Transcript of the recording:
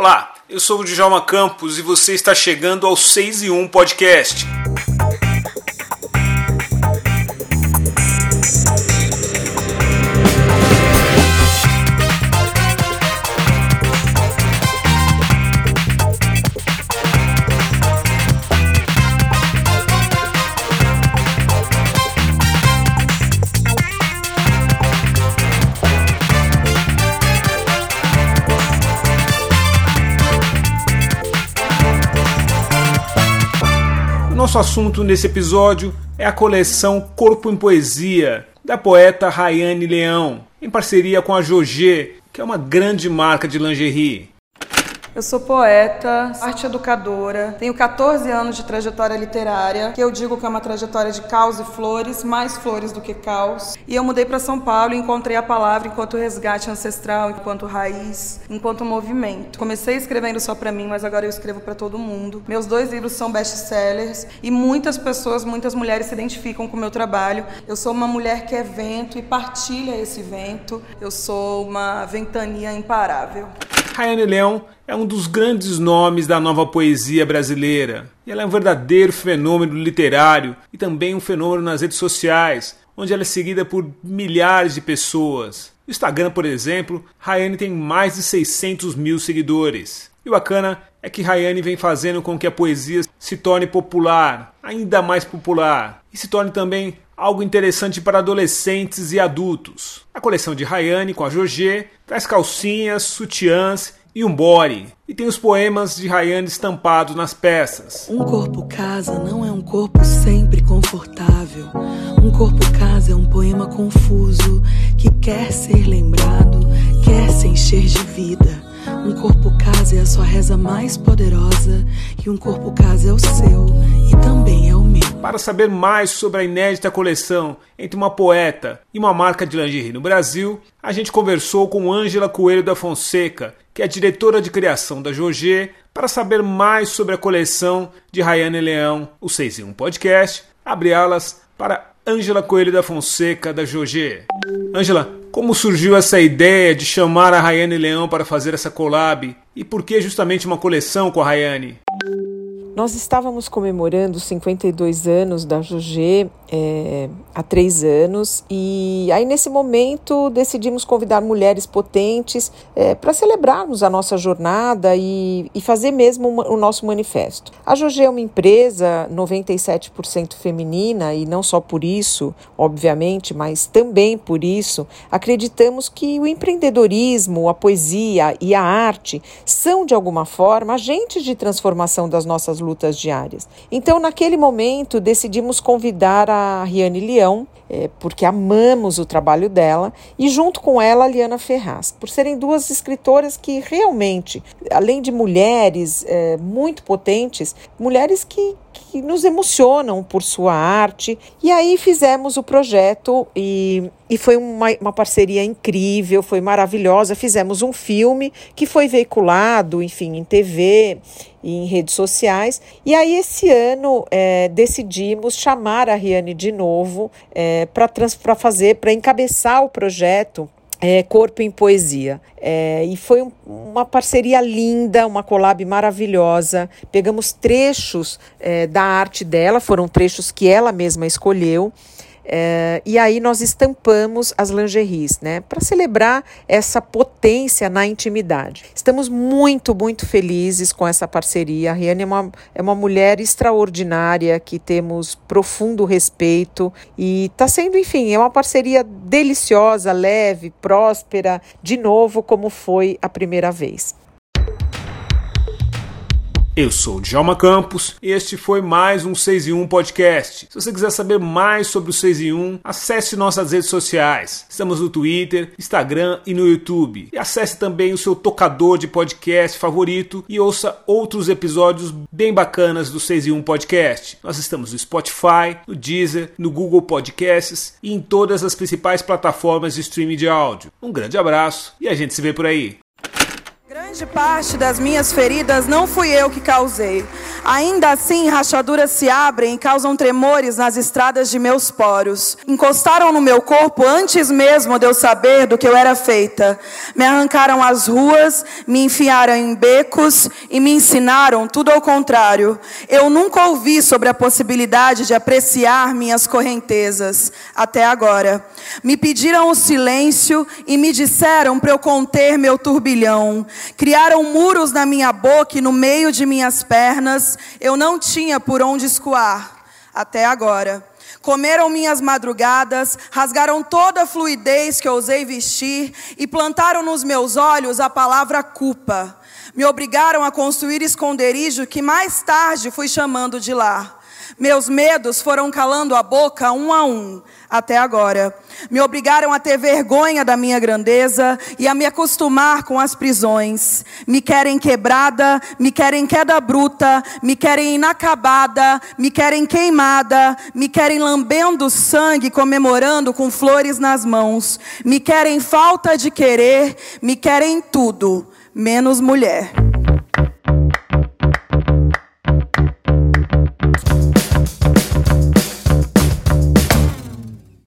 Olá, eu sou o Djalma Campos e você está chegando ao 6 e 1 Podcast. Nosso assunto nesse episódio é a coleção Corpo em Poesia, da poeta Rayane Leão, em parceria com a Jogê, que é uma grande marca de lingerie. Eu sou poeta, arte educadora, tenho 14 anos de trajetória literária, que eu digo que é uma trajetória de caos e flores, mais flores do que caos. E eu mudei para São Paulo e encontrei a palavra enquanto resgate ancestral, enquanto raiz, enquanto movimento. Comecei escrevendo só para mim, mas agora eu escrevo para todo mundo. Meus dois livros são best-sellers e muitas pessoas, muitas mulheres se identificam com o meu trabalho. Eu sou uma mulher que é vento e partilha esse vento. Eu sou uma ventania imparável. Rayane Leão é um dos grandes nomes da nova poesia brasileira. E ela é um verdadeiro fenômeno literário e também um fenômeno nas redes sociais, onde ela é seguida por milhares de pessoas. No Instagram, por exemplo, Rayane tem mais de 600 mil seguidores. E o bacana é que Rayane vem fazendo com que a poesia se torne popular, ainda mais popular, e se torne também algo interessante para adolescentes e adultos. A coleção de Rayane com a Jorge traz calcinhas, sutiãs e um body. E tem os poemas de Rayane estampados nas peças. Um corpo casa não é um corpo sempre confortável. Um corpo casa é um poema confuso que quer ser lembrado, encher de vida. Um corpo casa é a sua reza mais poderosa e um corpo casa é o seu e também é o meu. Para saber mais sobre a inédita coleção entre uma poeta e uma marca de lingerie no Brasil, a gente conversou com Ângela Coelho da Fonseca, que é diretora de criação da Jorge, para saber mais sobre a coleção de Rayane Leão, o 6 em 1 Podcast, abre alas para Ângela Coelho da Fonseca, da Jorge. Ângela, como surgiu essa ideia de chamar a Rayane Leão para fazer essa collab? E por que justamente uma coleção com a Rayane? Nós estávamos comemorando 52 anos da Jugê é, há três anos e aí nesse momento decidimos convidar mulheres potentes é, para celebrarmos a nossa jornada e, e fazer mesmo o nosso manifesto. A Jugê é uma empresa 97% feminina e não só por isso, obviamente, mas também por isso acreditamos que o empreendedorismo, a poesia e a arte são de alguma forma agentes de transformação das nossas lutas diárias. Então naquele momento decidimos convidar a Riane Leão, é, porque amamos o trabalho dela, e junto com ela a Liana Ferraz, por serem duas escritoras que realmente, além de mulheres é, muito potentes, mulheres que, que nos emocionam por sua arte. E aí fizemos o projeto e, e foi uma, uma parceria incrível, foi maravilhosa. Fizemos um filme que foi veiculado, enfim, em TV e em redes sociais. E aí, esse ano, é, decidimos chamar a Riane de novo é, para fazer, para encabeçar o projeto é, Corpo em Poesia. É, e foi um, uma parceria linda, uma collab maravilhosa. Pegamos trechos é, da arte dela, foram trechos que ela mesma escolheu. É, e aí nós estampamos as lingeries, né, para celebrar essa potência na intimidade. Estamos muito, muito felizes com essa parceria. A Riane é uma, é uma mulher extraordinária que temos profundo respeito e está sendo, enfim, é uma parceria deliciosa, leve, próspera, de novo como foi a primeira vez. Eu sou o Djalma Campos e este foi mais um 6 em 1 podcast. Se você quiser saber mais sobre o 6 em 1, acesse nossas redes sociais. Estamos no Twitter, Instagram e no YouTube. E acesse também o seu tocador de podcast favorito e ouça outros episódios bem bacanas do 6 em 1 podcast. Nós estamos no Spotify, no Deezer, no Google Podcasts e em todas as principais plataformas de streaming de áudio. Um grande abraço e a gente se vê por aí. Grande parte das minhas feridas não fui eu que causei. Ainda assim, rachaduras se abrem e causam tremores nas estradas de meus poros. Encostaram no meu corpo antes mesmo de eu saber do que eu era feita. Me arrancaram as ruas, me enfiaram em becos e me ensinaram tudo ao contrário. Eu nunca ouvi sobre a possibilidade de apreciar minhas correntezas, até agora. Me pediram o silêncio e me disseram para eu conter meu turbilhão. Criaram muros na minha boca e no meio de minhas pernas. Eu não tinha por onde escoar, até agora. Comeram minhas madrugadas, rasgaram toda a fluidez que ousei vestir e plantaram nos meus olhos a palavra culpa. Me obrigaram a construir esconderijo que mais tarde fui chamando de lar. Meus medos foram calando a boca um a um, até agora. Me obrigaram a ter vergonha da minha grandeza e a me acostumar com as prisões. Me querem quebrada, me querem queda bruta, me querem inacabada, me querem queimada, me querem lambendo sangue, comemorando com flores nas mãos. Me querem falta de querer, me querem tudo, menos mulher.